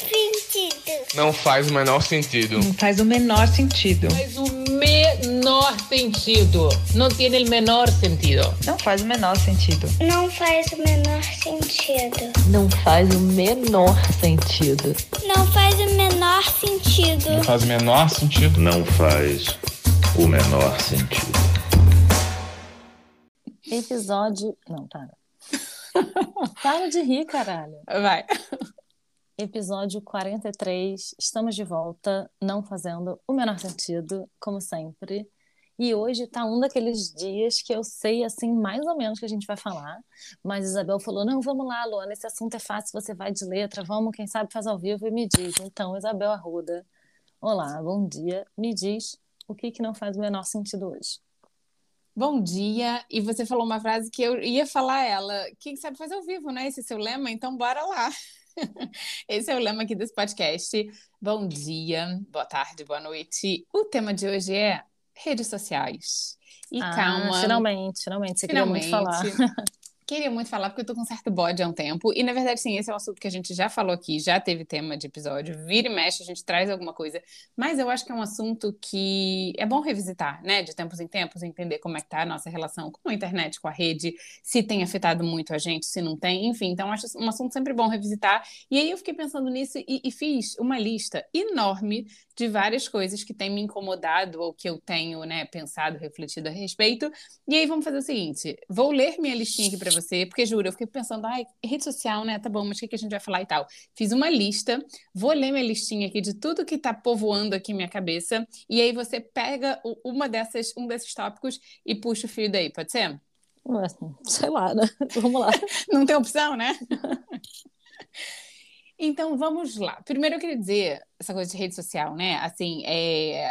sentido. Não faz o menor sentido. Não faz o menor sentido. Faz o menor sentido. Não tem o menor sentido. Não faz o menor sentido. Não faz o menor sentido. Não faz o menor sentido. Não faz o menor sentido. Não faz o menor sentido. Não faz o menor sentido. Episódio. Não, para. para de rir, caralho. Vai. Episódio 43. Estamos de volta, não fazendo o menor sentido, como sempre. E hoje tá um daqueles dias que eu sei, assim, mais ou menos que a gente vai falar. Mas Isabel falou: não, vamos lá, Luana, esse assunto é fácil, você vai de letra, vamos, quem sabe faz ao vivo e me diz. Então, Isabel Arruda, olá, bom dia. Me diz o que, que não faz o menor sentido hoje. Bom dia. E você falou uma frase que eu ia falar ela. Quem sabe fazer ao vivo, né? Esse é seu lema? Então, bora lá. Esse é o lema aqui desse podcast. Bom dia, boa tarde, boa noite. O tema de hoje é redes sociais. E ah, calma. Finalmente, finalmente. Você finalmente. queria muito falar. Queria muito falar porque eu tô com um certo bode há um tempo. E, na verdade, sim, esse é um assunto que a gente já falou aqui, já teve tema de episódio. Vira e mexe, a gente traz alguma coisa. Mas eu acho que é um assunto que é bom revisitar, né? De tempos em tempos, entender como é que tá a nossa relação com a internet, com a rede, se tem afetado muito a gente, se não tem, enfim. Então, acho um assunto sempre bom revisitar. E aí eu fiquei pensando nisso e, e fiz uma lista enorme de várias coisas que têm me incomodado ou que eu tenho, né, pensado, refletido a respeito. E aí vamos fazer o seguinte: vou ler minha listinha aqui para você, porque juro, eu fiquei pensando, ai, rede social, né? Tá bom, mas o que, que a gente vai falar e tal? Fiz uma lista, vou ler minha listinha aqui de tudo que tá povoando aqui minha cabeça, e aí você pega uma dessas, um desses tópicos e puxa o fio daí, pode ser? Sei lá, né? Vamos lá. Não tem opção, né? Então, vamos lá. Primeiro, eu queria dizer essa coisa de rede social, né? Assim, é...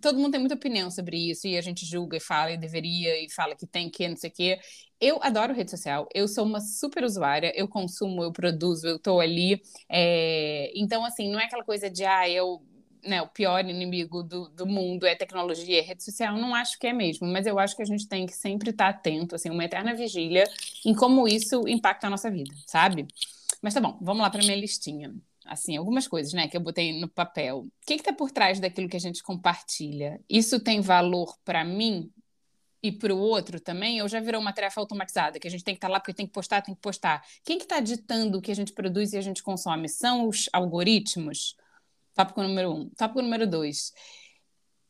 todo mundo tem muita opinião sobre isso e a gente julga e fala e deveria e fala que tem que, não sei o quê. Eu adoro rede social, eu sou uma super usuária, eu consumo, eu produzo, eu tô ali. É... Então, assim, não é aquela coisa de, ah, eu né, o pior inimigo do, do mundo é tecnologia, é rede social, não acho que é mesmo, mas eu acho que a gente tem que sempre estar atento, assim, uma eterna vigília em como isso impacta a nossa vida, sabe? Mas tá bom, vamos lá para minha listinha. Assim, algumas coisas, né, que eu botei no papel. O que está por trás daquilo que a gente compartilha? Isso tem valor para mim e para o outro também? Ou já virou uma tarefa automatizada, que a gente tem que estar tá lá porque tem que postar, tem que postar? Quem que está ditando o que a gente produz e a gente consome? São os algoritmos? Tópico número um. Tópico número dois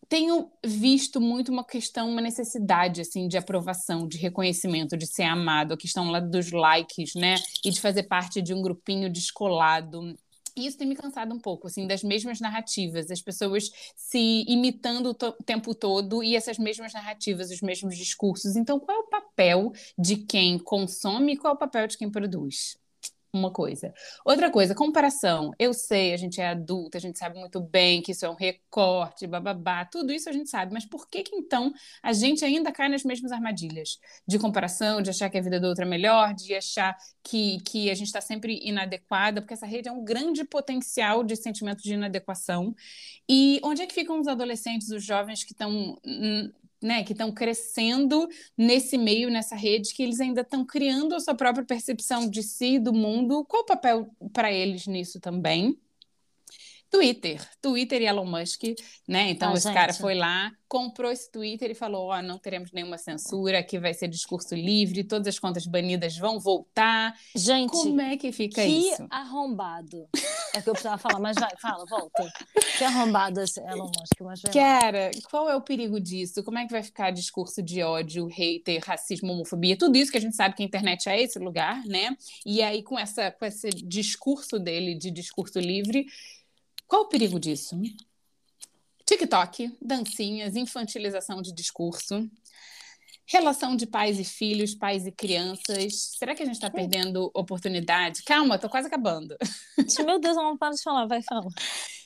tenho visto muito uma questão, uma necessidade assim de aprovação, de reconhecimento, de ser amado, a questão lá dos likes, né? E de fazer parte de um grupinho descolado. E isso tem me cansado um pouco, assim, das mesmas narrativas, as pessoas se imitando o tempo todo e essas mesmas narrativas, os mesmos discursos. Então, qual é o papel de quem consome e qual é o papel de quem produz? Uma coisa. Outra coisa, comparação. Eu sei, a gente é adulta, a gente sabe muito bem que isso é um recorte, bababá, tudo isso a gente sabe, mas por que que então a gente ainda cai nas mesmas armadilhas de comparação, de achar que a vida do outro é melhor, de achar que, que a gente está sempre inadequada, porque essa rede é um grande potencial de sentimento de inadequação. E onde é que ficam os adolescentes, os jovens que estão né, que estão crescendo nesse meio, nessa rede, que eles ainda estão criando a sua própria percepção de si, do mundo. Qual o papel para eles nisso também? Twitter, Twitter e Elon Musk, né? Então, ah, esse gente. cara foi lá, comprou esse Twitter e falou: Ó, oh, não teremos nenhuma censura, aqui vai ser discurso livre, todas as contas banidas vão voltar. Gente, como é que fica que isso? Que arrombado. É que eu precisava falar, mas vai, fala, volta. Que arrombado esse Elon Musk, mas vai Cara, qual é o perigo disso? Como é que vai ficar discurso de ódio, hater, racismo, homofobia? Tudo isso que a gente sabe que a internet é esse lugar, né? E aí, com, essa, com esse discurso dele de discurso livre, qual o perigo disso? TikTok, dancinhas, infantilização de discurso, Relação de pais e filhos, pais e crianças. Será que a gente está perdendo oportunidade? Calma, tô quase acabando. Meu Deus, não para de falar, vai falar.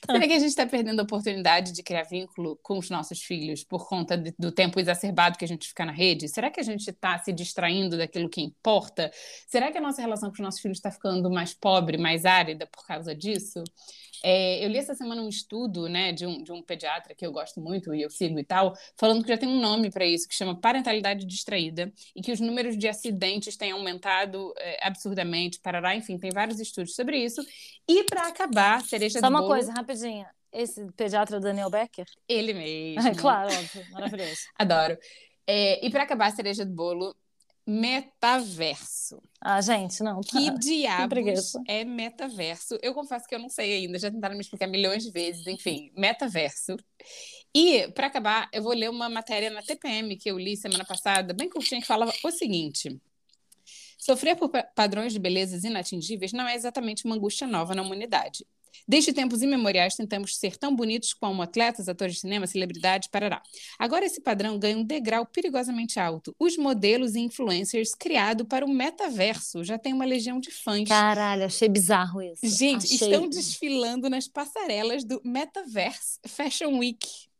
Será que a gente está perdendo a oportunidade de criar vínculo com os nossos filhos por conta de, do tempo exacerbado que a gente fica na rede? Será que a gente está se distraindo daquilo que importa? Será que a nossa relação com os nossos filhos está ficando mais pobre, mais árida por causa disso? É, eu li essa semana um estudo né, de, um, de um pediatra que eu gosto muito e eu sigo e tal, falando que já tem um nome para isso, que chama parentalidade distraída, e que os números de acidentes têm aumentado é, absurdamente, parará, enfim, tem vários estudos sobre isso. E para acabar, cereja Só do uma bolo, coisa, rapidinha. Esse pediatra Daniel Becker? Ele mesmo. É, claro, óbvio, maravilhoso. Adoro. É, e para acabar a cereja do bolo, metaverso. Ah, gente, não. Que diabos preguiça. é metaverso? Eu confesso que eu não sei ainda, já tentaram me explicar milhões de vezes, enfim, metaverso. E, para acabar, eu vou ler uma matéria na TPM que eu li semana passada, bem curtinha, que falava o seguinte. Sofrer por pa- padrões de belezas inatingíveis não é exatamente uma angústia nova na humanidade. Desde tempos imemoriais tentamos ser tão bonitos como atletas, atores de cinema, celebridades, parará. Agora esse padrão ganha um degrau perigosamente alto. Os modelos e influencers criado para o metaverso já tem uma legião de fãs. Caralho, achei bizarro isso. Gente, achei... estão desfilando nas passarelas do Metaverse Fashion Week.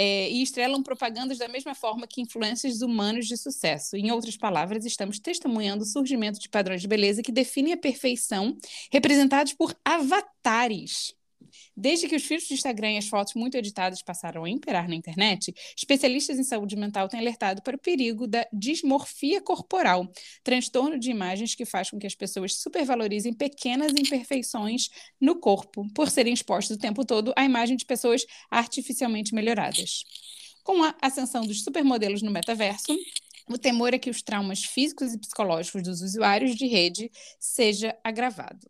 É, e estrelam propagandas da mesma forma que influências humanos de sucesso. Em outras palavras, estamos testemunhando o surgimento de padrões de beleza que definem a perfeição, representados por avatares. Desde que os filtros de Instagram e as fotos muito editadas passaram a imperar na internet, especialistas em saúde mental têm alertado para o perigo da dismorfia corporal, transtorno de imagens que faz com que as pessoas supervalorizem pequenas imperfeições no corpo, por serem expostas o tempo todo à imagem de pessoas artificialmente melhoradas. Com a ascensão dos supermodelos no metaverso, o temor é que os traumas físicos e psicológicos dos usuários de rede seja agravado.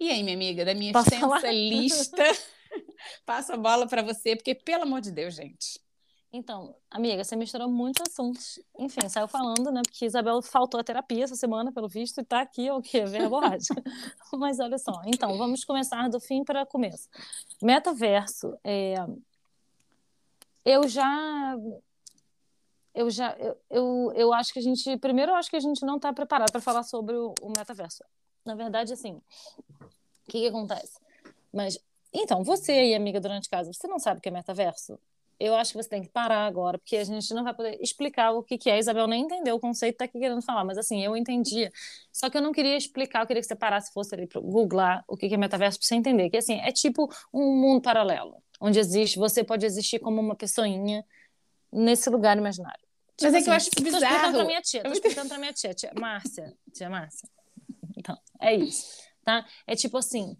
E aí, minha amiga, da minha Posso extensa falar? lista, passo a bola para você, porque, pelo amor de Deus, gente. Então, amiga, você misturou muitos assuntos. Enfim, saiu falando, né? Porque Isabel faltou a terapia essa semana, pelo visto, e tá aqui o quê? Verborrágica. Mas olha só. Então, vamos começar do fim para começo. Metaverso. é, Eu já. Eu já. Eu, eu, eu acho que a gente. Primeiro, eu acho que a gente não está preparado para falar sobre o, o metaverso. Na verdade, assim. O que, que acontece? Mas. Então, você aí, amiga, durante casa, você não sabe o que é metaverso? eu acho que você tem que parar agora, porque a gente não vai poder explicar o que, que é. A Isabel nem entendeu o conceito, tá aqui querendo falar, mas assim, eu entendia. Só que eu não queria explicar, eu queria que você parasse, fosse ali para googlar o que, que é metaverso, para você entender. Que assim, é tipo um mundo paralelo, onde existe, você pode existir como uma pessoinha nesse lugar imaginário. Mas é que eu acho tô bizarro. explicando pra minha tia, tô explicando pra minha tia, tia Márcia, tia Márcia. Então, é isso, tá? É tipo assim,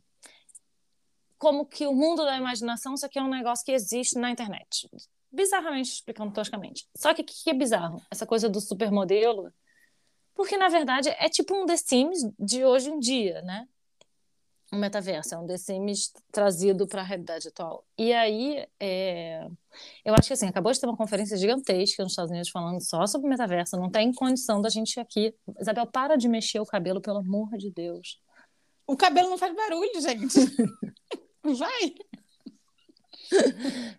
como que o mundo da imaginação, só que é um negócio que existe na internet. Bizarramente explicando toscamente. Só que o que, que é bizarro? Essa coisa do supermodelo. Porque, na verdade, é tipo um The Sims de hoje em dia, né? Um metaverso, é um The Sims trazido para a realidade atual. E aí, é... eu acho que assim, acabou de ter uma conferência gigantesca nos Estados Unidos falando só sobre metaverso. Não tem condição da gente aqui. Isabel, para de mexer o cabelo, pelo amor de Deus. O cabelo não faz barulho, gente. Vai.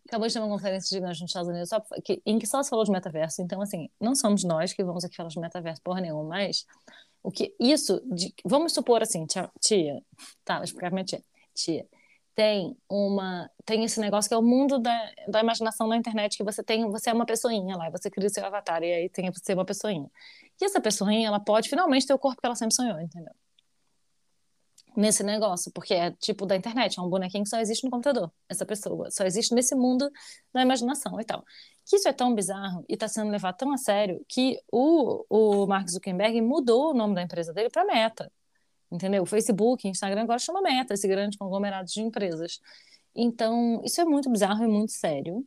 Acabou de ter uma conferência gigante nos Estados Unidos só, que, em que só se falou de metaverso. Então, assim, não somos nós que vamos aqui falar de metaverso porra nenhuma, mas o que isso. De, vamos supor assim, tia, tia tá, vou explicar pra minha tia. Tia, tem uma. Tem esse negócio que é o mundo da, da imaginação na internet, que você tem, você é uma pessoinha lá, você cria seu avatar, e aí tem você uma pessoinha. E essa pessoinha, ela pode finalmente ter o corpo que ela sempre sonhou, entendeu? Nesse negócio, porque é tipo da internet, é um bonequinho que só existe no computador, essa pessoa, só existe nesse mundo da imaginação e tal. Que isso é tão bizarro e está sendo levado tão a sério que o, o Mark Zuckerberg mudou o nome da empresa dele para Meta, entendeu? O Facebook, Instagram agora chama Meta, esse grande conglomerado de empresas. Então, isso é muito bizarro e muito sério.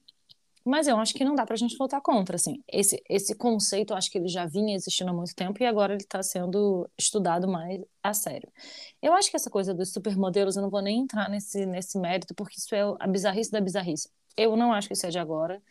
Mas eu acho que não dá para a gente voltar contra, assim. Esse, esse conceito, eu acho que ele já vinha existindo há muito tempo e agora ele está sendo estudado mais a sério. Eu acho que essa coisa dos supermodelos, eu não vou nem entrar nesse, nesse mérito, porque isso é a bizarrice da bizarrice. Eu não acho que isso é de agora.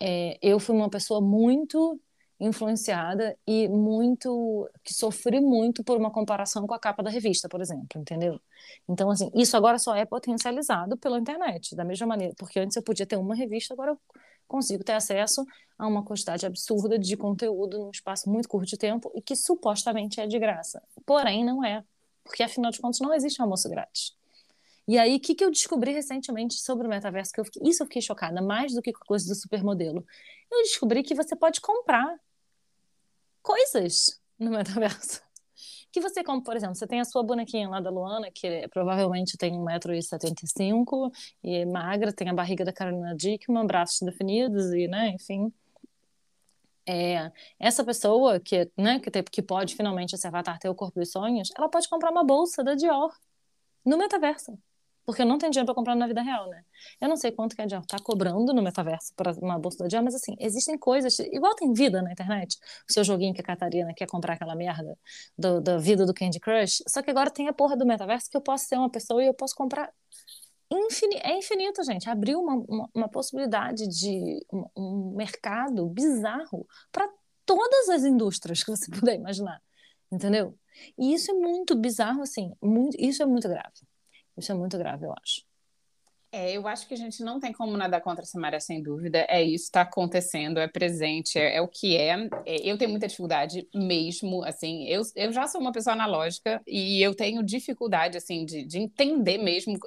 É, eu fui uma pessoa muito influenciada e muito que sofri muito por uma comparação com a capa da revista, por exemplo, entendeu? Então assim, isso agora só é potencializado pela internet, da mesma maneira, porque antes eu podia ter uma revista, agora eu consigo ter acesso a uma quantidade absurda de conteúdo num espaço muito curto de tempo e que supostamente é de graça. Porém, não é, porque afinal de contas não existe almoço grátis. E aí, o que, que eu descobri recentemente sobre o metaverso? Que eu fiquei, isso eu fiquei chocada, mais do que com a coisa do supermodelo. Eu descobri que você pode comprar coisas no metaverso. Que você compra, por exemplo, você tem a sua bonequinha lá da Luana, que provavelmente tem 1,75m e é magra, tem a barriga da Carolina Dickman, braços definidos e, né, enfim. É, essa pessoa que, né, que, tem, que pode finalmente esse avatar ter o corpo dos sonhos, ela pode comprar uma bolsa da Dior no metaverso porque eu não tenho dinheiro para comprar na vida real, né? Eu não sei quanto que a Dior tá cobrando no metaverso para uma bolsa da Dior, mas assim, existem coisas, igual tem vida na internet, o seu joguinho que a Catarina quer comprar aquela merda do, da vida do Candy Crush, só que agora tem a porra do metaverso que eu posso ser uma pessoa e eu posso comprar é infinito, gente. Abriu uma, uma, uma possibilidade de um, um mercado bizarro para todas as indústrias que você puder imaginar, entendeu? E isso é muito bizarro, assim, muito, isso é muito grave. Isso é muito grave, eu acho. É, eu acho que a gente não tem como nadar contra essa maré, sem dúvida. É isso, está acontecendo, é presente, é, é o que é. é. Eu tenho muita dificuldade mesmo, assim, eu, eu já sou uma pessoa analógica e eu tenho dificuldade, assim, de, de entender mesmo.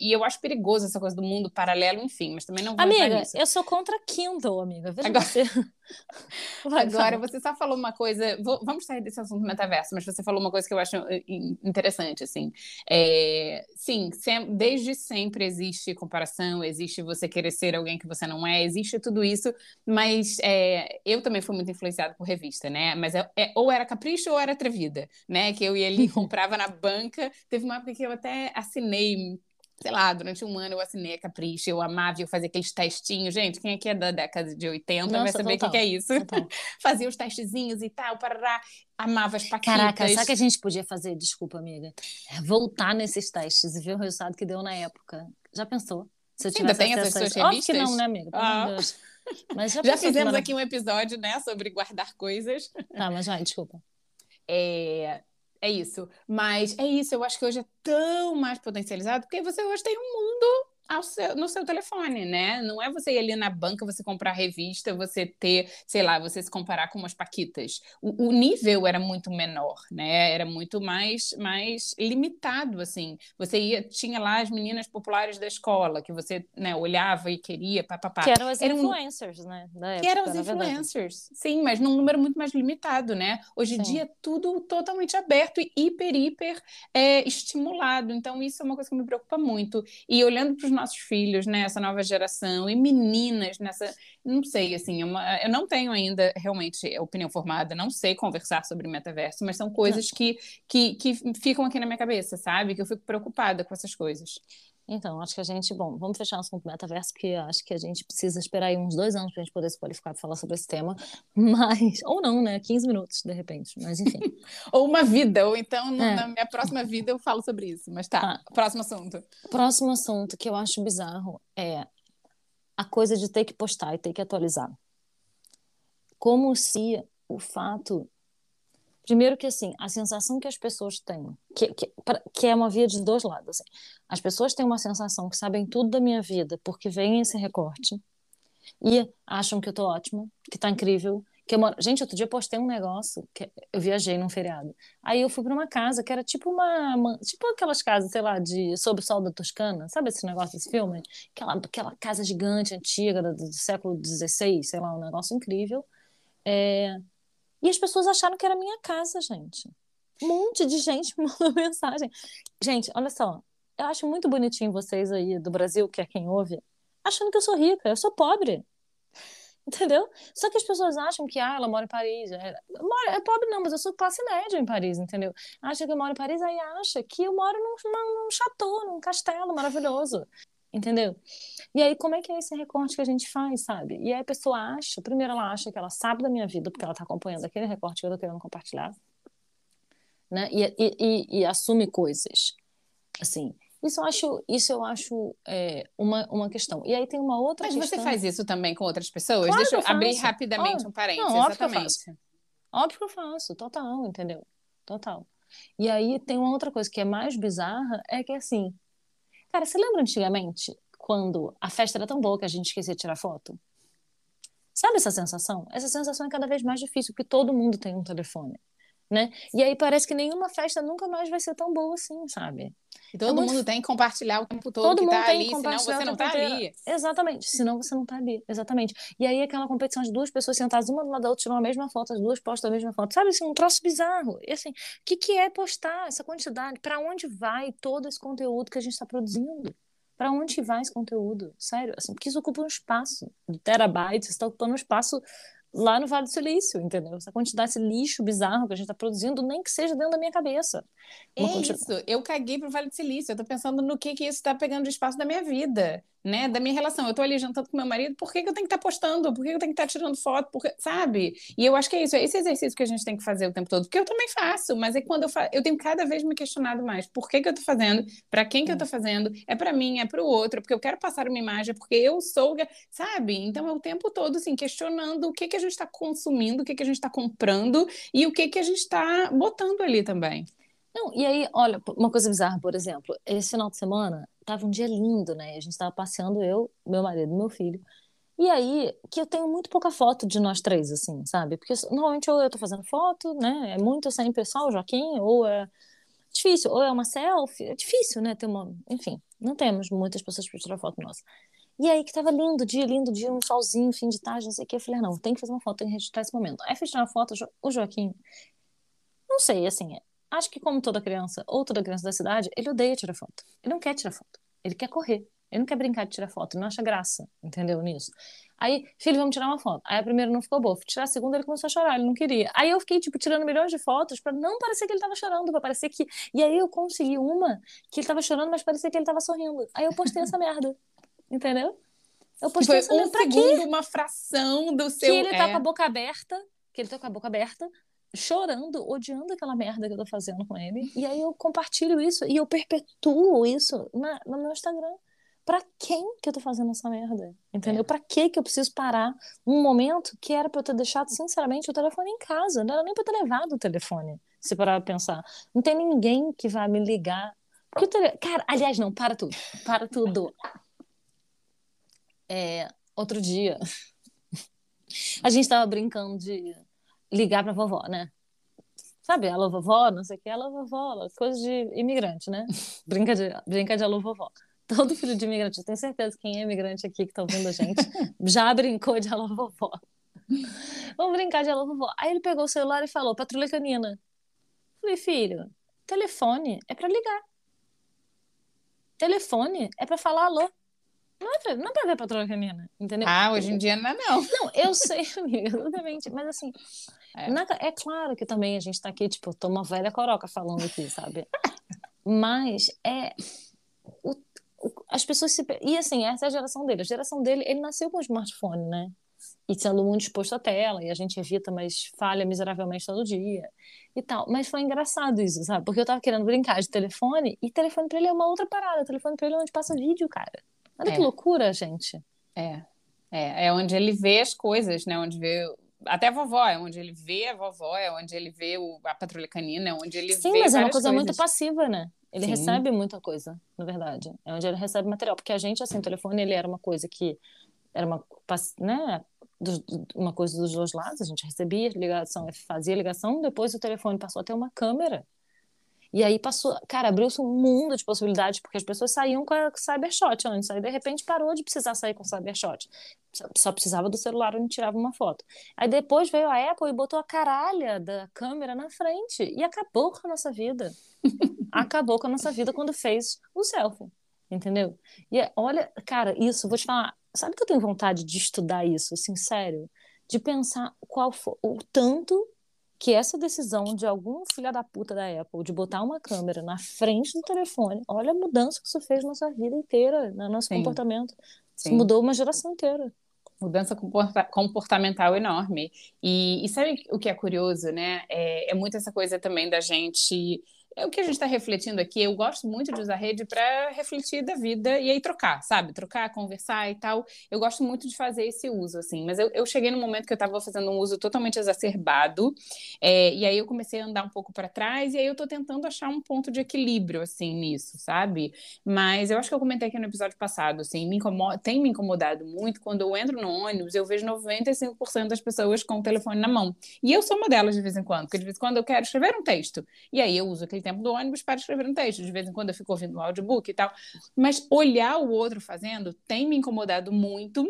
E eu acho perigoso essa coisa do mundo paralelo, enfim, mas também não vou Amiga, eu sou contra Kindle, amiga. Veja Agora... você. Agora, você só falou uma coisa. Vou, vamos sair desse assunto metaverso, mas você falou uma coisa que eu acho eh, interessante, assim. É, sim, sem, desde sempre existe comparação, existe você querer ser alguém que você não é, existe tudo isso, mas é, eu também fui muito influenciada por revista, né? Mas é, é, ou era capricho ou era atrevida, né? Que eu ia ali comprava na banca. Teve uma época que eu até assinei sei lá, durante um ano eu assinei a Capricho, eu amava, eu fazia aqueles testinhos. Gente, quem aqui é da década de 80 Nossa, vai saber o que, é isso. fazia os testezinhos e tal, parará. Amava as paquitas. Caraca, sabe o que a gente podia fazer? Desculpa, amiga. É voltar nesses testes e ver o resultado que deu na época. Já pensou? Se eu Ainda tem essas suas revistas? Óbvio que não, né, amiga? Ah. Mas já, já fizemos aqui um episódio, né, sobre guardar coisas. Tá, mas vai, desculpa. É, é isso. Mas é isso, eu acho que hoje é tão mais potencializado, porque você hoje tem um mundo seu, no seu telefone, né? Não é você ir ali na banca, você comprar revista, você ter, sei lá, você se comparar com umas paquitas. O, o nível era muito menor, né? Era muito mais, mais limitado, assim. Você ia, tinha lá as meninas populares da escola, que você né, olhava e queria, papapá. Que eram as eram, influencers, né? Época, que eram as influencers, sim, mas num número muito mais limitado, né? Hoje em dia é tudo totalmente aberto e hiper, hiper é, estimulado. Então, isso é uma coisa que me preocupa muito. E olhando para os nossos filhos, né, essa nova geração, e meninas nessa. Não sei, assim, uma, eu não tenho ainda realmente opinião formada, não sei conversar sobre metaverso, mas são coisas que, que, que ficam aqui na minha cabeça, sabe? Que eu fico preocupada com essas coisas. Então, acho que a gente, bom, vamos fechar o assunto metaverso, porque acho que a gente precisa esperar aí uns dois anos para a gente poder se qualificar para falar sobre esse tema, mas, ou não, né, 15 minutos, de repente, mas enfim. ou uma vida, ou então é. na minha próxima vida eu falo sobre isso, mas tá, tá, próximo assunto. Próximo assunto que eu acho bizarro é a coisa de ter que postar e ter que atualizar. Como se o fato Primeiro que, assim, a sensação que as pessoas têm, que, que, que é uma via de dois lados. Assim. As pessoas têm uma sensação que sabem tudo da minha vida porque vem esse recorte e acham que eu tô ótima, que tá incrível. Que eu moro... Gente, outro dia eu postei um negócio, que eu viajei num feriado. Aí eu fui para uma casa que era tipo uma, uma, Tipo aquelas casas, sei lá, de Sob o Sol da Toscana. Sabe esse negócio desse filme? Aquela, aquela casa gigante, antiga, do, do século XVI, sei lá, um negócio incrível. É... E as pessoas acharam que era minha casa, gente. Um monte de gente mandou mensagem. Gente, olha só. Eu acho muito bonitinho vocês aí do Brasil, que é quem ouve, achando que eu sou rica. Eu sou pobre. Entendeu? Só que as pessoas acham que ah, ela mora em Paris. É, moro, é pobre não, mas eu sou classe média em Paris, entendeu? Acha que eu moro em Paris, aí acha que eu moro num, num, num chateau, num castelo maravilhoso entendeu? E aí, como é que é esse recorte que a gente faz, sabe? E aí a pessoa acha, primeiro ela acha que ela sabe da minha vida, porque ela está acompanhando aquele recorte que eu tô querendo compartilhar, né? E, e, e, e assume coisas, assim. Isso eu acho, isso eu acho é, uma, uma questão. E aí tem uma outra Mas questão. você faz isso também com outras pessoas? Claro Deixa eu eu abrir rapidamente Óbvio. um parênteses. Não, óbvio que eu faço. Óbvio que eu faço, total, entendeu? Total. E aí tem uma outra coisa que é mais bizarra, é que assim, cara, você lembra antigamente quando a festa era tão boa que a gente esquecia de tirar foto? Sabe essa sensação? Essa sensação é cada vez mais difícil, porque todo mundo tem um telefone, né? E aí parece que nenhuma festa nunca mais vai ser tão boa assim, sabe? E todo É muito mundo tem que compartilhar o tempo todo Todo que mundo tá tem ali, que senão compartilhar você não tá inteiro. ali. Exatamente, senão você não tá ali, exatamente. E aí aquela competição de duas pessoas sentadas uma do lado da outra, tiram a mesma foto, as duas postam a mesma foto, sabe assim, um troço bizarro. E assim, o que, que é postar essa quantidade? Para onde vai todo esse conteúdo que a gente está produzindo? Para onde vai esse conteúdo? Sério, assim, porque isso ocupa um espaço de terabytes, está ocupando um espaço lá no Vale do Silício, entendeu? Essa quantidade, esse lixo bizarro que a gente está produzindo, nem que seja dentro da minha cabeça. É isso, eu caguei pro Vale do Silício, eu tô pensando no que que isso tá pegando de espaço da minha vida, né, da minha relação. Eu tô ali jantando com meu marido, por que que eu tenho que estar postando? Por que que eu tenho que estar tirando foto? Porque, sabe? E eu acho que é isso, é esse exercício que a gente tem que fazer o tempo todo, porque eu também faço, mas é quando eu faço, eu tenho cada vez me questionado mais, por que que eu tô fazendo? Para quem que eu tô fazendo? É para mim, é para o outro, porque eu quero passar uma imagem, é porque eu sou, sabe? Então é o tempo todo assim questionando o que que a gente está consumindo, o que que a gente está comprando e o que que a gente está botando ali também. Não, e aí, olha, uma coisa bizarra, por exemplo, esse final de semana tava um dia lindo, né? A gente tava passeando, eu, meu marido, meu filho. E aí, que eu tenho muito pouca foto de nós três, assim, sabe? Porque normalmente ou eu tô fazendo foto, né? É muito sempre só o Joaquim, ou é difícil, ou é uma selfie. É difícil, né? Ter uma. Enfim, não temos muitas pessoas para tirar foto nossa. E aí que tava lindo dia, lindo dia, um solzinho, fim de tarde, não sei o que. Eu falei, não, tem que fazer uma foto, tem que registrar esse momento. Aí fiz uma foto, o Joaquim, não sei, assim, acho que como toda criança, ou toda criança da cidade, ele odeia tirar foto. Ele não quer tirar foto. Ele quer correr. Ele não quer brincar de tirar foto. Ele não acha graça, entendeu, nisso. Aí, filho, vamos tirar uma foto. Aí a primeira não ficou boa. Fui tirar a segunda, ele começou a chorar, ele não queria. Aí eu fiquei, tipo, tirando milhões de fotos pra não parecer que ele tava chorando, pra parecer que... E aí eu consegui uma que ele tava chorando, mas parecia que ele tava sorrindo. Aí eu postei essa merda, entendeu? Eu postei Foi essa um pra quê? segundo, uma fração do seu... Que ele tá é. com a boca aberta, que ele tá com a boca aberta, chorando, odiando aquela merda que eu tô fazendo com ele. E aí eu compartilho isso e eu perpetuo isso na, no meu Instagram. Pra quem que eu tô fazendo essa merda? Entendeu? É. Pra que que eu preciso parar um momento que era pra eu ter deixado, sinceramente, o telefone em casa? Não era nem pra eu ter levado o telefone, se parar pra pensar. Não tem ninguém que vá me ligar. Porque o tele... Cara, aliás, não, para tudo. Para tudo. É, outro dia, a gente tava brincando de ligar pra vovó, né? Sabe, alô vovó, não sei o que, alô vovó, coisa de imigrante, né? Brinca de, brinca de alô vovó. Todo filho de imigrante, eu tenho certeza que quem é imigrante aqui que tá ouvindo a gente já brincou de alô vovó. Vamos brincar de alô vovó. Aí ele pegou o celular e falou, patrulha canina. Falei, filho, telefone é pra ligar. Telefone é pra falar alô. Não é pra, não é pra ver patrulha canina, entendeu? Ah, hoje em dia não é não. Não, eu sei, amiga, exatamente. Mas assim, É. na- é claro que também a gente tá aqui, tipo, tô uma velha coroca falando aqui, sabe? Mas é. o- o- as pessoas se. E assim, essa é a geração dele. A geração dele, ele nasceu com smartphone, né? E sendo muito exposto à tela, e a gente evita, mas falha miseravelmente todo dia e tal. Mas foi engraçado isso, sabe? Porque eu tava querendo brincar de telefone, e telefone pra ele é uma outra parada. Telefone pra ele é onde passa vídeo, cara. Olha É. que loucura, gente. É. É, é onde ele vê as coisas, né? Onde vê. Até a vovó, é onde ele vê a vovó, é onde ele vê o, a patrulha canina, é onde ele Sim, vê. mas é uma coisa muito coisas. passiva, né? Ele Sim. recebe muita coisa, na verdade. É onde ele recebe material. Porque a gente, assim, o telefone, ele era uma coisa que... Era uma, né? uma coisa dos dois lados. A gente recebia ligação, fazia ligação. Depois o telefone passou a ter uma câmera. E aí passou... Cara, abriu-se um mundo de possibilidades. Porque as pessoas saíam com a Cybershot antes. Aí, de repente, parou de precisar sair com Cybershot. Só, precisava do celular onde tirava uma foto. Aí depois veio a Apple e botou a caralha da câmera na frente. E acabou com a nossa vida acabou com a nossa vida quando fez o selfie, entendeu? E é- olha, cara, isso, vou te falar, sabe que eu tenho vontade de estudar isso, assim, sério? De pensar qual o tanto que essa decisão de algum filho da puta da Apple de botar uma câmera na frente do telefone, olha a mudança que isso fez na nossa vida inteira, no nosso Sim. comportamento. Isso Sim. mudou uma geração inteira. Mudança comporta- comportamental enorme. E, e sabe o que é curioso, né? É, é muito essa coisa também da gente é o que a gente está refletindo aqui. Eu gosto muito de usar rede para refletir da vida e aí trocar, sabe? Trocar, conversar e tal. Eu gosto muito de fazer esse uso, assim. Mas eu, eu cheguei no momento que eu estava fazendo um uso totalmente exacerbado, é, e aí eu comecei a andar um pouco para trás, e aí eu estou tentando achar um ponto de equilíbrio, assim, nisso, sabe? Mas eu acho que eu comentei aqui no episódio passado, assim, me incomoda, tem me incomodado muito quando eu entro no ônibus, eu vejo 95% das pessoas com o telefone na mão. E eu sou uma delas de vez em quando, porque de vez em quando eu quero escrever um texto. E aí eu uso aquele tempo do ônibus para escrever um texto. De vez em quando eu fico ouvindo um audiobook e tal. Mas olhar o outro fazendo tem me incomodado muito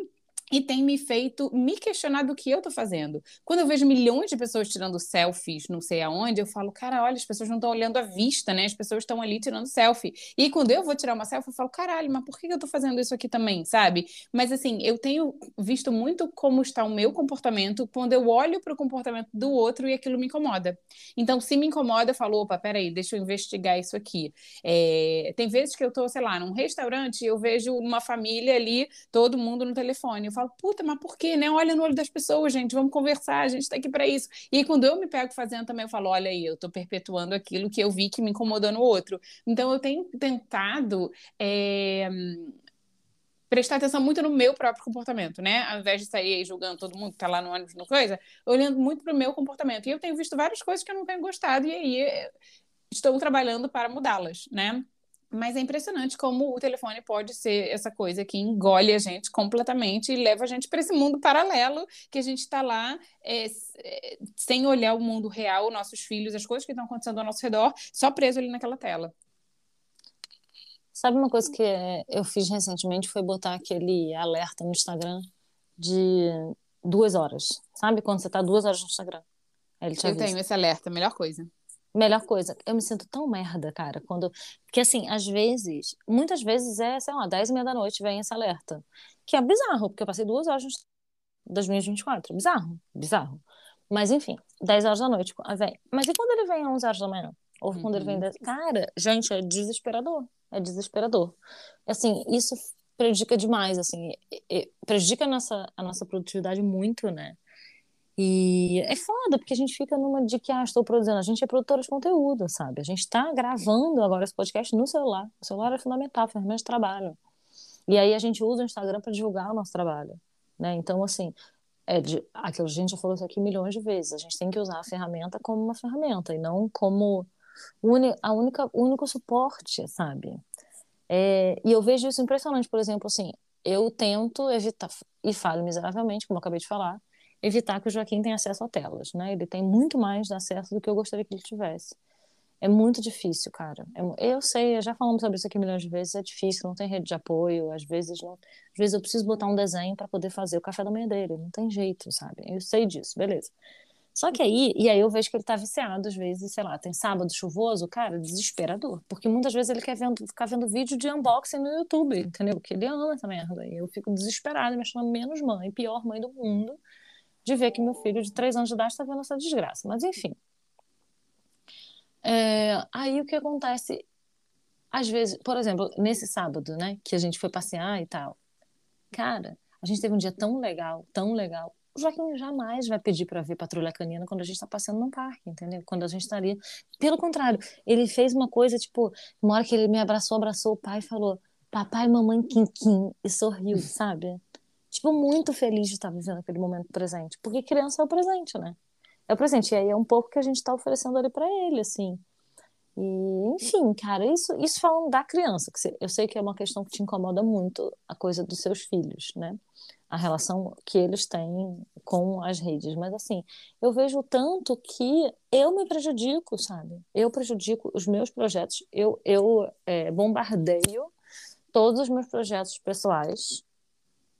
e tem me feito me questionar do que eu tô fazendo. Quando eu vejo milhões de pessoas tirando selfies, não sei aonde, eu falo, cara, olha, as pessoas não estão olhando a vista, né? As pessoas estão ali tirando selfie. E quando eu vou tirar uma selfie, eu falo, caralho, mas por que eu tô fazendo isso aqui também, sabe? Mas assim, eu tenho visto muito como está o meu comportamento quando eu olho para o comportamento do outro e aquilo me incomoda. Então, se me incomoda, eu falo, opa, peraí, deixa eu investigar isso aqui. É... Tem vezes que eu tô, sei lá, num restaurante e eu vejo uma família ali, todo mundo no telefone. Eu falo, puta, mas por quê, né? Olha no olho das pessoas, gente, vamos conversar, a gente está aqui para isso. E aí, quando eu me pego fazendo também, eu falo, olha aí, eu estou perpetuando aquilo que eu vi que me incomodou no outro. Então, eu tenho tentado. É prestar atenção muito no meu próprio comportamento, né? Ao invés de sair julgando todo mundo que tá lá no ônibus, no coisa, olhando muito pro meu comportamento. E eu tenho visto várias coisas que eu não tenho gostado, e aí eh, estou trabalhando para mudá-las, né? Mas é impressionante como o telefone pode ser essa coisa que engole a gente completamente e leva a gente para esse mundo paralelo que a gente está lá é, é, sem olhar o mundo real, nossos filhos, as coisas que estão acontecendo ao nosso redor, só preso ali naquela tela. Sabe uma coisa que eu fiz recentemente foi botar aquele alerta no Instagram de duas horas. Sabe quando você está duas horas no Instagram? eu tenho esse alerta, melhor coisa. Melhor coisa, eu me sinto tão merda, cara, quando. Porque, assim, às vezes, muitas vezes é, sei lá, 10 e meia da noite vem esse alerta. Que é bizarro, porque eu passei duas horas em 2024. Bizarro, bizarro. Mas, enfim, 10 horas da noite vem. Mas e quando ele vem às 11 horas da manhã? Ou quando ele vem. Uhum. Cara, gente, é desesperador. É desesperador. Assim, isso prejudica demais, assim. Prejudica a nossa, a nossa produtividade muito, né? E é foda, porque a gente fica numa de que, ah, estou produzindo. A gente é produtora de conteúdo, sabe? A gente está gravando agora esse podcast no celular. O celular é fundamental, ferramenta de trabalho. E aí a gente usa o Instagram para divulgar o nosso trabalho, né? Então, assim, é de, aquilo a gente já falou isso aqui milhões de vezes. A gente tem que usar a ferramenta como uma ferramenta e não como uni, a única, único suporte, sabe? É, e eu vejo isso impressionante, por exemplo, assim, eu tento evitar, e falho miseravelmente, como eu acabei de falar, evitar que o Joaquim tenha acesso a telas, né? Ele tem muito mais acesso do que eu gostaria que ele tivesse. É muito difícil, cara. É eu sei, já falamos sobre isso aqui milhões de vezes, é difícil, não tem rede de apoio, às vezes não, às vezes eu preciso botar um desenho para poder fazer o café da manhã dele, não tem jeito, sabe? Eu sei disso, beleza. Só que aí, e aí eu vejo que ele tá viciado, às vezes, sei lá, tem sábado chuvoso, cara, desesperador. Porque muitas vezes ele quer vendo, ficar vendo vídeo de unboxing no YouTube, entendeu? Porque ele ama essa merda. E eu fico desesperada, me achando menos mãe, pior mãe do mundo de ver que meu filho de três anos de idade está vendo essa desgraça. Mas, enfim. É, aí o que acontece? Às vezes, por exemplo, nesse sábado, né, que a gente foi passear e tal. Cara, a gente teve um dia tão legal, tão legal. O Joaquim jamais vai pedir para ver Patrulha Canina quando a gente está passeando num parque, entendeu? Quando a gente estaria. Tá Pelo contrário, ele fez uma coisa, tipo, uma hora que ele me abraçou, abraçou o pai e falou: Papai, mamãe, Quinquim, e sorriu, sabe? Tipo, muito feliz de estar vivendo aquele momento presente. Porque criança é o presente, né? É o presente. E aí é um pouco que a gente está oferecendo ali para ele, assim. E, enfim, cara, isso, isso falando da criança, que eu sei que é uma questão que te incomoda muito, a coisa dos seus filhos, né? A relação que eles têm com as redes. Mas, assim, eu vejo tanto que eu me prejudico, sabe? Eu prejudico os meus projetos, eu, eu é, bombardeio todos os meus projetos pessoais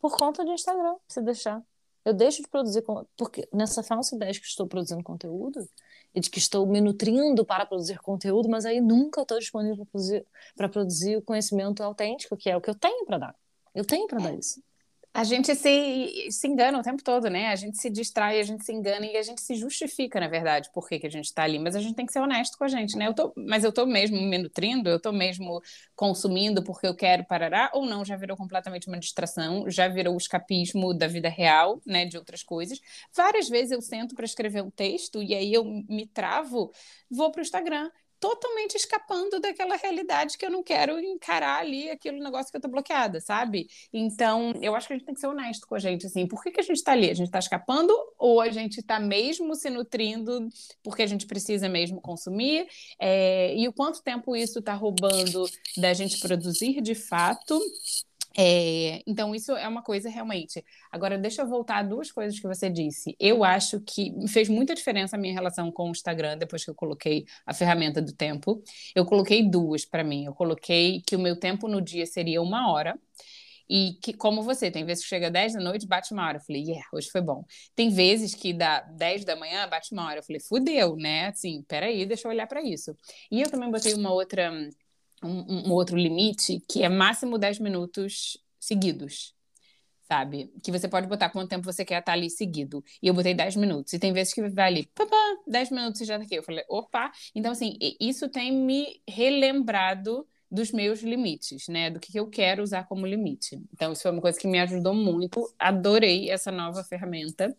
por conta do Instagram, se deixar. Eu deixo de produzir, porque nessa falsa ideia de que estou produzindo conteúdo e de que estou me nutrindo para produzir conteúdo, mas aí nunca estou disponível para produzir, para produzir o conhecimento autêntico, que é o que eu tenho para dar. Eu tenho para dar isso a gente se, se engana o tempo todo, né? A gente se distrai, a gente se engana e a gente se justifica, na verdade, por que, que a gente está ali. Mas a gente tem que ser honesto com a gente, né? Eu tô, mas eu tô mesmo me nutrindo, eu tô mesmo consumindo porque eu quero parar, ou não, já virou completamente uma distração, já virou o escapismo da vida real, né? De outras coisas. Várias vezes eu sento para escrever um texto e aí eu me travo, vou para o Instagram totalmente escapando daquela realidade que eu não quero encarar ali aquele negócio que eu tô bloqueada, sabe? Então, eu acho que a gente tem que ser honesto com a gente, assim, por que, que a gente tá ali? A gente tá escapando ou a gente tá mesmo se nutrindo porque a gente precisa mesmo consumir? É, e o quanto tempo isso tá roubando da gente produzir de fato é, então, isso é uma coisa realmente. Agora, deixa eu voltar a duas coisas que você disse. Eu acho que fez muita diferença a minha relação com o Instagram depois que eu coloquei a ferramenta do tempo. Eu coloquei duas para mim. Eu coloquei que o meu tempo no dia seria uma hora. E que, como você, tem vezes que chega 10 da noite, bate uma hora. Eu falei, yeah, hoje foi bom. Tem vezes que dá 10 da manhã, bate uma hora. Eu falei, fudeu, né? Assim, peraí, deixa eu olhar para isso. E eu também botei uma outra um, um, outro limite que é máximo 10 minutos seguidos. Sabe? Que você pode botar quanto tempo você quer estar ali seguido. E eu botei 10 minutos. E tem vezes que vai ali, papá, 10 minutos e já tá aqui. Eu falei, opa. Então, assim, isso tem me relembrado dos meus limites, né? Do que eu quero usar como limite. Então, isso foi uma coisa que me ajudou muito. Adorei essa nova ferramenta.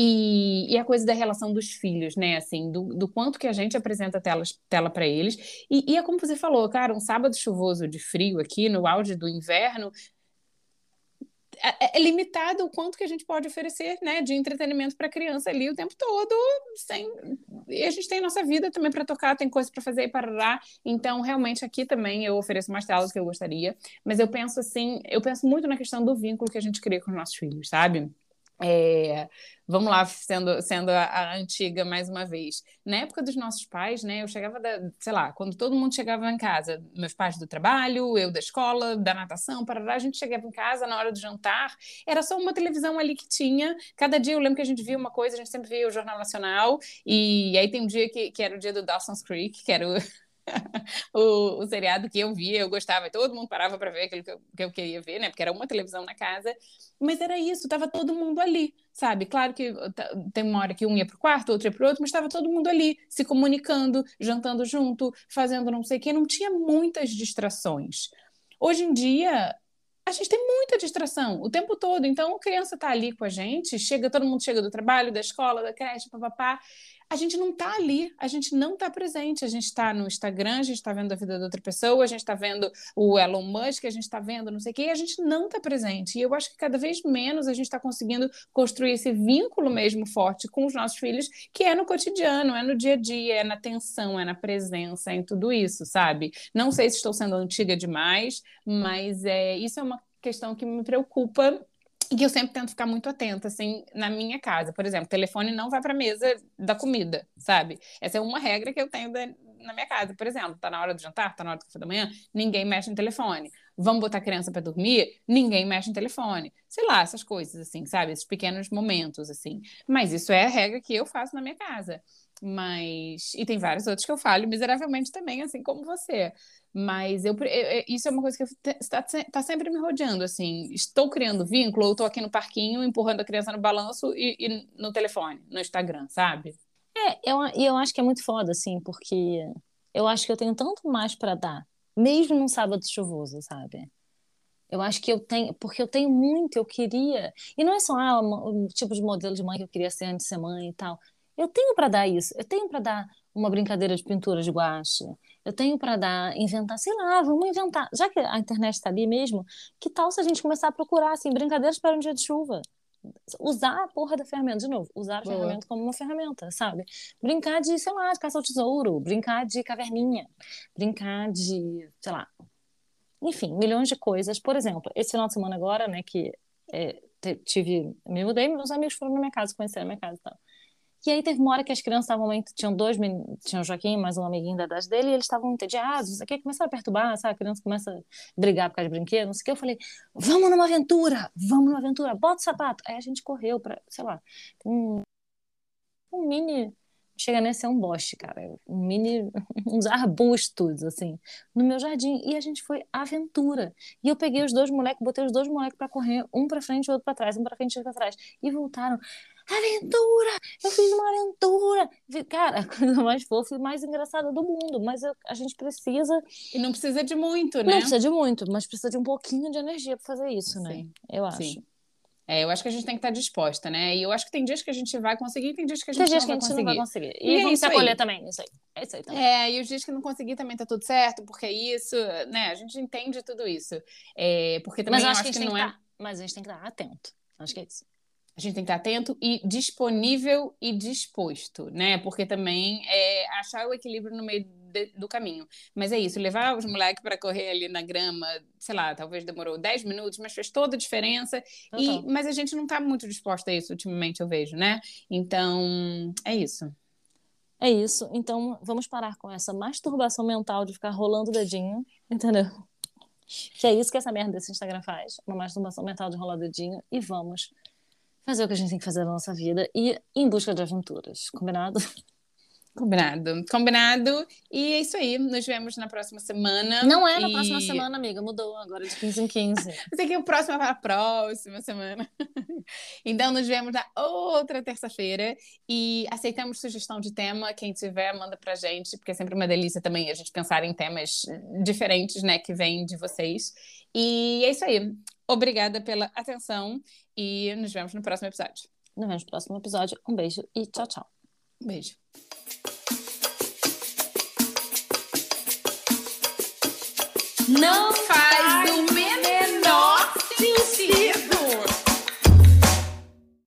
E, e, a coisa da relação dos filhos, né? Assim, do, do quanto que a gente apresenta telas, tela para eles. E, e é como você falou, cara, um sábado chuvoso de frio aqui, no auge do inverno, é, é, é limitado o quanto que a gente pode oferecer, né, de entretenimento para a criança ali o tempo todo, sem e a gente tem nossa vida também para tocar, tem coisa para fazer e parar. Então, realmente aqui também eu ofereço mais telas que eu gostaria, mas eu penso assim, eu penso muito na questão do vínculo que a gente cria com os nossos filhos, sabe? É, vamos lá, sendo, sendo a, a, antiga mais uma vez. Na época dos nossos pais, né, eu chegava, da, sei lá, quando todo mundo chegava em casa, meus pais do trabalho, eu da escola, da natação, para a gente chegava em casa na hora do jantar, era só uma televisão ali que tinha. Cada dia eu lembro que a gente via uma coisa, a gente sempre via o Jornal Nacional, e aí tem um dia que, que era o dia do Dawson's Creek, que era o o, o, seriado que eu via, eu gostava, todo mundo parava para ver aquilo que eu, que eu, queria ver, né? Porque era uma televisão na casa, mas era isso, tava todo mundo ali, sabe? Claro que tem uma hora que um ia pro quarto, outro ia pro outro, mas estava todo mundo ali, se comunicando, jantando junto, fazendo não sei o quê, não tinha muitas distrações. Hoje em dia, a gente tem muita distração o tempo todo. Então, a criança está ali com a gente, chega, todo mundo chega do trabalho, da escola, da creche, papapá a gente não está ali, a gente não está presente, a gente está no Instagram, a gente está vendo a vida da outra pessoa, a gente está vendo o Elon Musk, a gente está vendo não sei o quê, e a gente não está presente. E eu acho que cada vez menos a gente está conseguindo construir esse vínculo mesmo forte com os nossos filhos, que é no cotidiano, é no dia a dia, é na atenção, é na presença, é em tudo isso, sabe? Não sei se estou sendo antiga demais, mas é, isso é uma questão que me preocupa e que eu sempre tento ficar muito atenta, assim, na minha casa. Por exemplo, o telefone não vai para mesa da comida, sabe? Essa é uma regra que eu tenho da, na minha casa. Por exemplo, tá na hora do jantar, tá na hora do café da manhã, ninguém mexe no telefone. Vamos botar a criança para dormir, ninguém mexe no telefone. Sei lá, essas coisas, assim, sabe? Esses pequenos momentos, assim. Mas isso é a regra que eu faço na minha casa. Mas. E tem vários outros que eu falho miseravelmente também, assim como você. Mas eu, eu, isso é uma coisa que está tá sempre me rodeando, assim. Estou criando vínculo ou estou aqui no parquinho empurrando a criança no balanço e, e no telefone, no Instagram, sabe? É, eu, eu acho que é muito foda, assim, porque eu acho que eu tenho tanto mais para dar, mesmo num sábado chuvoso, sabe? Eu acho que eu tenho, porque eu tenho muito, eu queria. E não é só ah, o tipo de modelo de mãe que eu queria ser antes de ser mãe e tal. Eu tenho para dar isso, eu tenho para dar uma brincadeira de pintura de guache, eu tenho para dar, inventar, sei lá, vamos inventar. Já que a internet está ali mesmo, que tal se a gente começar a procurar assim, brincadeiras para um dia de chuva? Usar a porra da ferramenta, de novo, usar a Boa. ferramenta como uma ferramenta, sabe? Brincar de, sei lá, de caça ao tesouro, brincar de caverninha, brincar de, sei lá, enfim, milhões de coisas. Por exemplo, esse final de semana agora, né, que é, tive, me mudei, meus amigos foram na minha casa, conheceram a minha casa e tal. E aí teve uma hora que as crianças estavam, tinham dois meninos, tinham o Joaquim mais um amiguinho da idade dele, e eles estavam entediados, que, começaram a perturbar, sabe? A criança começa a brigar por causa de brinquedo, não sei o que. Eu falei, vamos numa aventura, vamos numa aventura, bota o sapato. Aí a gente correu para, sei lá, um, um mini chega nem a ser um bosque, cara. Um mini, uns arbustos, assim, no meu jardim. E a gente foi aventura. E eu peguei os dois moleques, botei os dois moleques para correr, um para frente e outro para trás, um para frente e outro para trás. E voltaram. Aventura! Eu fiz uma aventura! Cara, a coisa mais fofa e mais engraçada do mundo. Mas a gente precisa. E não precisa de muito, né? Não precisa de muito, mas precisa de um pouquinho de energia para fazer isso, né? Sim. Eu acho. Sim. É, eu acho que a gente tem que estar disposta, né? E eu acho que tem dias que a gente vai conseguir, tem dias que a gente, Tem dias não, que a gente conseguir. não vai conseguir. E, E é vamos isso se acolher aí. também, isso aí. É isso aí também. É, e os dias que não conseguir também tá tudo certo, porque é isso, né? A gente entende tudo isso. É, porque também Mas eu eu acho que gente tem não que é. estar. Mas a gente tem que estar atento. Acho que é isso. A gente tem que estar atento e disponível e disposto, né? Porque também é achar o equilíbrio no meio de- do caminho. Mas é isso, levar os moleques para correr ali na grama, sei lá, talvez demorou 10 minutos, mas fez toda a diferença. E, mas a gente não está muito disposta a isso ultimamente, eu vejo, né? Então, é isso. É isso. Então, vamos parar com essa masturbação mental de ficar rolando o dedinho, entendeu? Que é isso que essa merda desse Instagram faz. Uma masturbação mental de rolar o dedinho. E vamos fazer o que a gente tem que fazer na nossa vida e em busca de aventuras. Combinado? Combinado. Combinado. E é isso aí. Nos vemos na próxima semana. Não é na E- próxima semana, amiga. Mudou agora de 15 em 15. Mas é que o próximo é para a próxima semana. então, nos vemos na outra terça-feira. E aceitamos sugestão de tema. Quem tiver, manda pra gente, porque é sempre uma delícia também a gente pensar em temas diferentes, né, que vêm de vocês. E é isso aí. Obrigada pela atenção e nos vemos no próximo episódio. Nos vemos no próximo episódio. Um beijo e tchau, tchau. Beijo. Não faz